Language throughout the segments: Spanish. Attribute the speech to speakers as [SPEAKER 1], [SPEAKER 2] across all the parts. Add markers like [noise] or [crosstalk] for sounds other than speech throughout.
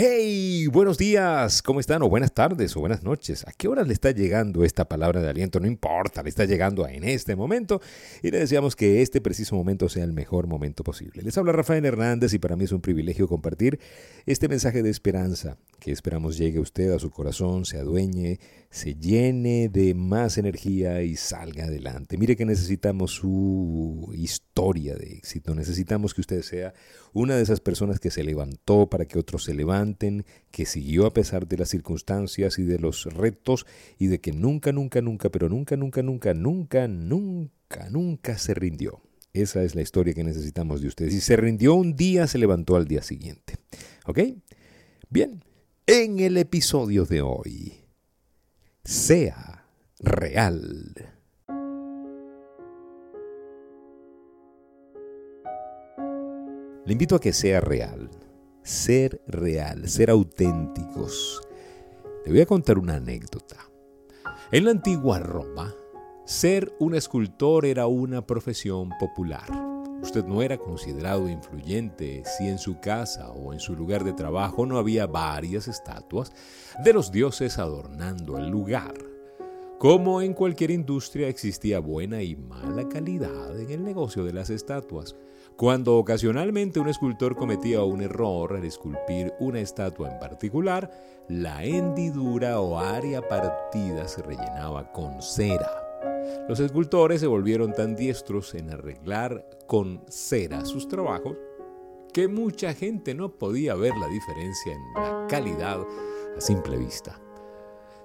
[SPEAKER 1] Hey, buenos días, ¿cómo están? O buenas tardes o buenas noches. ¿A qué hora le está llegando esta palabra de aliento? No importa, le está llegando en este momento y le deseamos que este preciso momento sea el mejor momento posible. Les habla Rafael Hernández y para mí es un privilegio compartir este mensaje de esperanza que esperamos llegue a usted a su corazón, se adueñe, se llene de más energía y salga adelante. Mire que necesitamos su historia de éxito, necesitamos que usted sea una de esas personas que se levantó para que otros se levanten, siguió a pesar de las circunstancias y de los retos y de que nunca, nunca, nunca, pero nunca, nunca, nunca, nunca, nunca, nunca se rindió. Esa es la historia que necesitamos de usted. Si se rindió un día, se levantó al día siguiente. ¿Ok? Bien, en el episodio de hoy, sea real. Le invito a que sea real, ser real, ser auténticos. Le voy a contar una anécdota. En la antigua Roma, ser un escultor era una profesión popular. Usted no era considerado influyente si en su casa o en su lugar de trabajo no había varias estatuas de los dioses adornando el lugar. Como en cualquier industria existía buena y mala calidad en el negocio de las estatuas. Cuando ocasionalmente un escultor cometía un error al esculpir una estatua en particular, la hendidura o área partida se rellenaba con cera. Los escultores se volvieron tan diestros en arreglar con cera sus trabajos que mucha gente no podía ver la diferencia en la calidad a simple vista.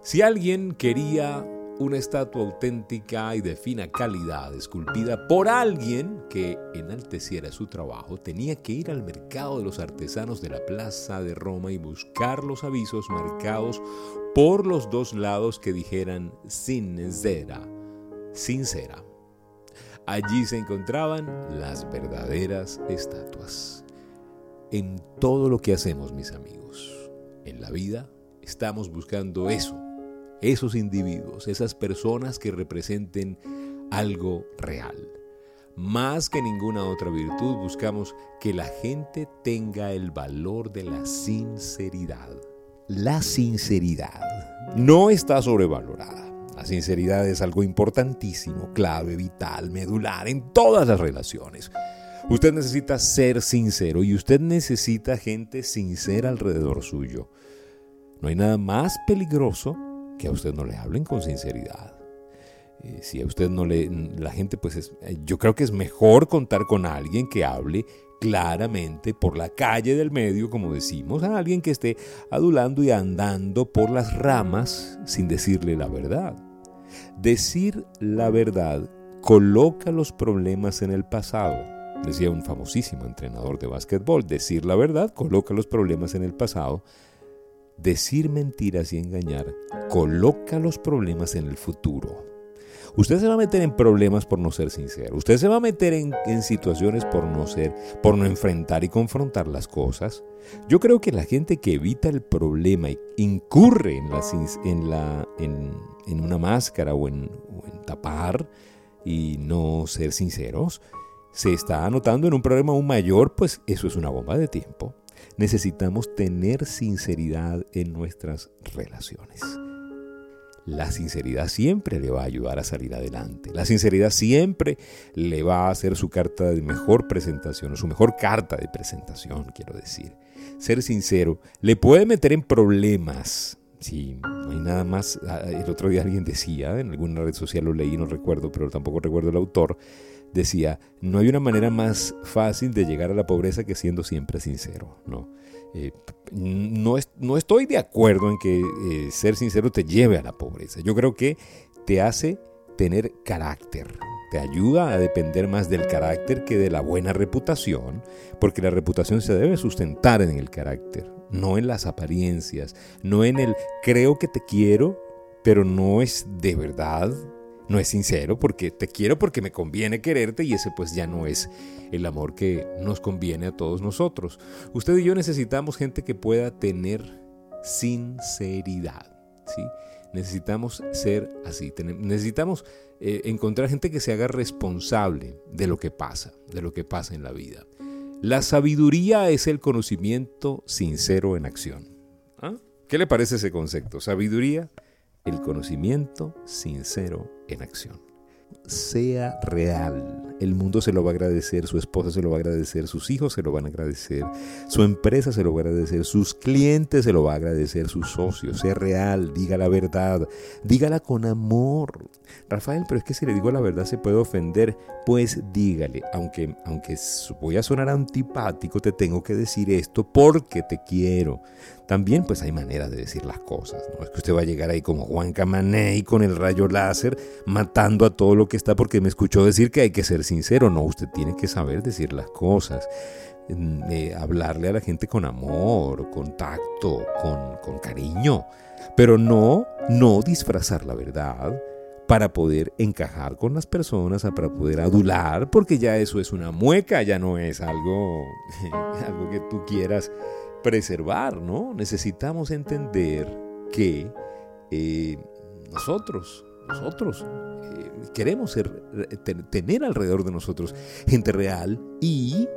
[SPEAKER 1] Si alguien quería una estatua auténtica y de fina calidad, esculpida por alguien que enalteciera su trabajo, tenía que ir al mercado de los artesanos de la Plaza de Roma y buscar los avisos marcados por los dos lados que dijeran sin cera sincera. Allí se encontraban las verdaderas estatuas. En todo lo que hacemos, mis amigos, en la vida, estamos buscando eso, esos individuos, esas personas que representen algo real. Más que ninguna otra virtud, buscamos que la gente tenga el valor de la sinceridad. La sinceridad no está sobrevalorada. La sinceridad es algo importantísimo, clave, vital, medular en todas las relaciones. Usted necesita ser sincero y usted necesita gente sincera alrededor suyo. No hay nada más peligroso que a usted no le hablen con sinceridad. Eh, si a usted no le... La gente pues es, eh, yo creo que es mejor contar con alguien que hable claramente por la calle del medio, como decimos, a alguien que esté adulando y andando por las ramas sin decirle la verdad. Decir la verdad coloca los problemas en el pasado. Decía un famosísimo entrenador de básquetbol, decir la verdad coloca los problemas en el pasado. Decir mentiras y engañar coloca los problemas en el futuro. Usted se va a meter en problemas por no ser sincero. Usted se va a meter en, situaciones por no ser, por no enfrentar y confrontar las cosas. Yo creo que la gente que evita el problema y incurre en, la, en, una máscara o en tapar y no ser sinceros, se está anotando en un problema aún mayor, pues eso es una bomba de tiempo. Necesitamos tener sinceridad en nuestras relaciones. La sinceridad siempre le va a ayudar a salir adelante. La sinceridad siempre le va a hacer su carta de mejor presentación, o su mejor carta de presentación, quiero decir. Ser sincero le puede meter en problemas. Si no hay nada más. Ah, el otro día alguien decía, en alguna red social lo leí, no recuerdo, pero tampoco recuerdo el autor, decía, no hay una manera más fácil de llegar a la pobreza que siendo siempre sincero, ¿no? Eh, no, no, estoy de acuerdo en que eh, ser sincero te lleve a la pobreza. Yo creo que te hace tener carácter, te ayuda a depender más del carácter que de la buena reputación, porque la reputación se debe sustentar en el carácter, no en las apariencias, no en el creo que te quiero, pero no es de verdad no es sincero porque te quiero porque me conviene quererte y ese pues ya no es el amor que nos conviene a todos nosotros. Usted y yo necesitamos gente que pueda tener sinceridad, ¿sí? Necesitamos ser así, necesitamos eh, encontrar gente que se haga responsable de lo que pasa, de lo que pasa en la vida. La sabiduría es el conocimiento sincero en acción. ¿Ah? ¿Qué le parece ese concepto? Sabiduría, el conocimiento sincero en acción sea real. El mundo se lo va a agradecer, su esposa se lo va a agradecer, sus hijos se lo van a agradecer, su empresa se lo va a agradecer, sus clientes se lo va a agradecer, sus socios. Sea real, diga la verdad, dígala con amor. Rafael, pero es que si le digo la verdad se puede ofender. Pues dígale, aunque, aunque voy a sonar antipático, te tengo que decir esto porque te quiero. También pues hay maneras de decir las cosas. No es que usted va a llegar ahí como Juan Camaney con el rayo láser matando a todo lo que está porque me escuchó decir que hay que ser sincero. No, usted tiene que saber decir las cosas. Mm, eh, hablarle a la gente con amor, con tacto, con, con cariño. Pero no, no disfrazar la verdad para poder encajar con las personas, para poder adular, porque ya eso es una mueca, ya no es algo, [laughs] algo que tú quieras preservar, ¿no? Necesitamos entender que eh, nosotros, nosotros eh, queremos eh, tener alrededor de nosotros gente real y,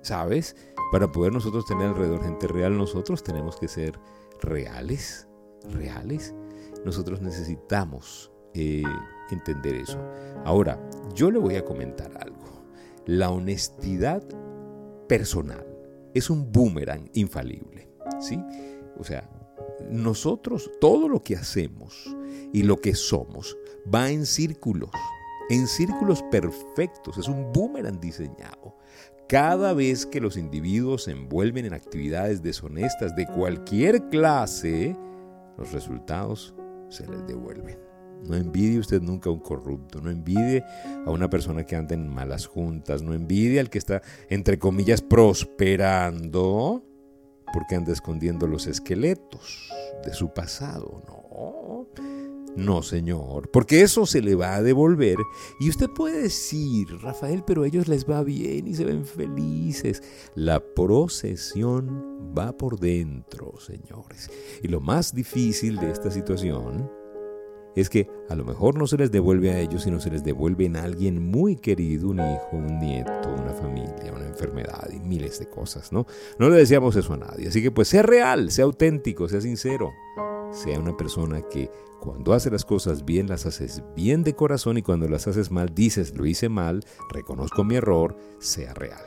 [SPEAKER 1] ¿sabes? Para poder nosotros tener alrededor gente real, nosotros tenemos que ser reales, reales. Nosotros necesitamos entender eso. Ahora, yo le voy a comentar algo. La honestidad personal es un boomerang infalible. ¿sí? O sea, nosotros, todo lo que hacemos y lo que somos va en círculos, en círculos perfectos. Es un boomerang diseñado. Cada vez que los individuos se envuelven en actividades deshonestas de cualquier clase, los resultados se les devuelven. No envidie usted nunca a un corrupto, no envidie a una persona que anda en malas juntas, no envidie al que está, entre comillas, prosperando porque anda escondiendo los esqueletos de su pasado. No, no, señor, porque eso se le va a devolver. Y usted puede decir, Rafael, pero a ellos les va bien y se ven felices. La procesión va por dentro, señores. Y lo más difícil de esta situación es que a lo mejor no se les devuelve a ellos, sino se les devuelve a alguien muy querido, un hijo, un nieto, una familia, una enfermedad y miles de cosas, ¿no? No le decíamos eso a nadie. Así que pues sea real, sea auténtico, sea sincero, sea una persona que cuando hace las cosas bien las haces bien de corazón y cuando las haces mal dices lo hice mal, reconozco mi error, sea real.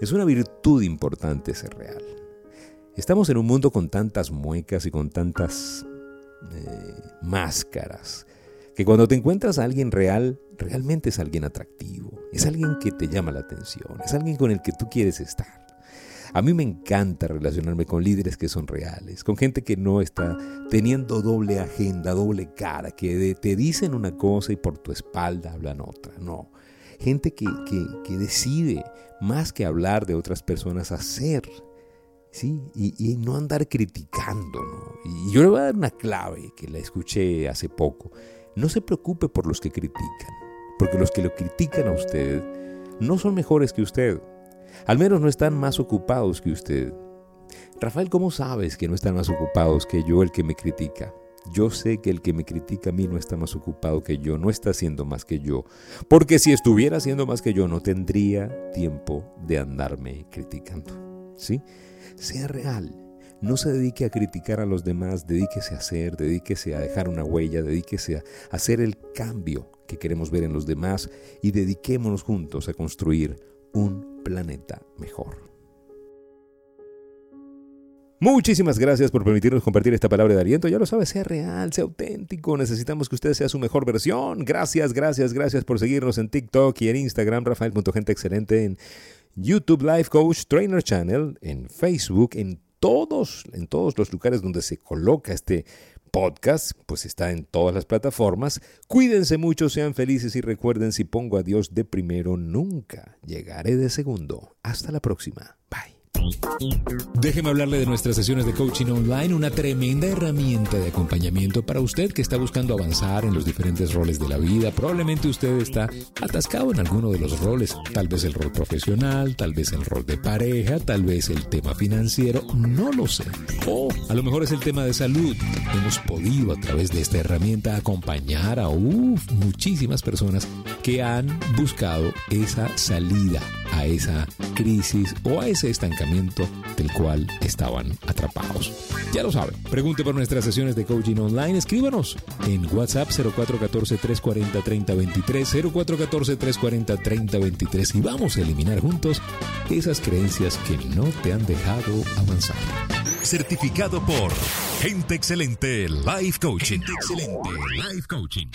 [SPEAKER 1] Es una virtud importante ser real. Estamos en un mundo con tantas muecas y con tantas máscaras. Que cuando te encuentras a alguien real, realmente es alguien atractivo, es alguien que te llama la atención, es alguien con el que tú quieres estar. A mí me encanta relacionarme con líderes que son reales, con gente que no está teniendo doble agenda, doble cara, que te dicen una cosa y por tu espalda hablan otra. No, gente que, que, que decide, más que hablar de otras personas, hacer ¿sí? Y, no andar criticando, Y yo le voy a dar una clave que la escuché hace poco. No se preocupe por los que critican, porque los que lo critican a usted no son mejores que usted. Al menos no están más ocupados que usted. Rafael, ¿cómo sabes que no están más ocupados que yo el que me critica? Yo sé que el que me critica a mí no está más ocupado que yo, no está haciendo más que yo. Porque si estuviera haciendo más que yo, no tendría tiempo de andarme criticando. ¿Sí? Sea real. No se dedique a criticar a los demás, dedíquese a hacer, dedíquese a dejar una huella, dedíquese a hacer el cambio que queremos ver en los demás y dediquémonos juntos a construir un planeta mejor. Muchísimas gracias por permitirnos compartir esta palabra de aliento. Ya lo sabe, sea real, sea auténtico. Necesitamos que usted sea su mejor versión. Gracias, gracias, gracias por seguirnos en TikTok y en Instagram. Rafael.genteexcelente en YouTube Life Coach Trainer Channel, en Facebook, en todos, en todos los lugares donde se coloca este podcast, pues está en todas las plataformas. Cuídense mucho, sean felices y recuerden, si pongo a Dios de primero, nunca llegaré de segundo. Hasta la próxima. Bye.
[SPEAKER 2] Déjeme hablarle de nuestras sesiones de coaching online, una tremenda herramienta de acompañamiento para usted que está buscando avanzar en los diferentes roles de la vida. Probablemente usted está atascado en alguno de los roles, tal vez el rol profesional, tal vez el rol de pareja, tal vez el tema financiero, no lo sé. O a lo mejor es el tema de salud. Hemos podido a través de esta herramienta acompañar a muchísimas personas que han buscado esa salida a esa crisis o a ese estancamiento del cual estaban atrapados. Ya lo saben, pregunte por nuestras sesiones de coaching online, escríbanos en WhatsApp 0414-340-3023, 0414-340-3023 y vamos a eliminar juntos esas creencias que no te han dejado avanzar.
[SPEAKER 3] Certificado por Gente Excelente Life Coaching. Gente Excelente Life Coaching.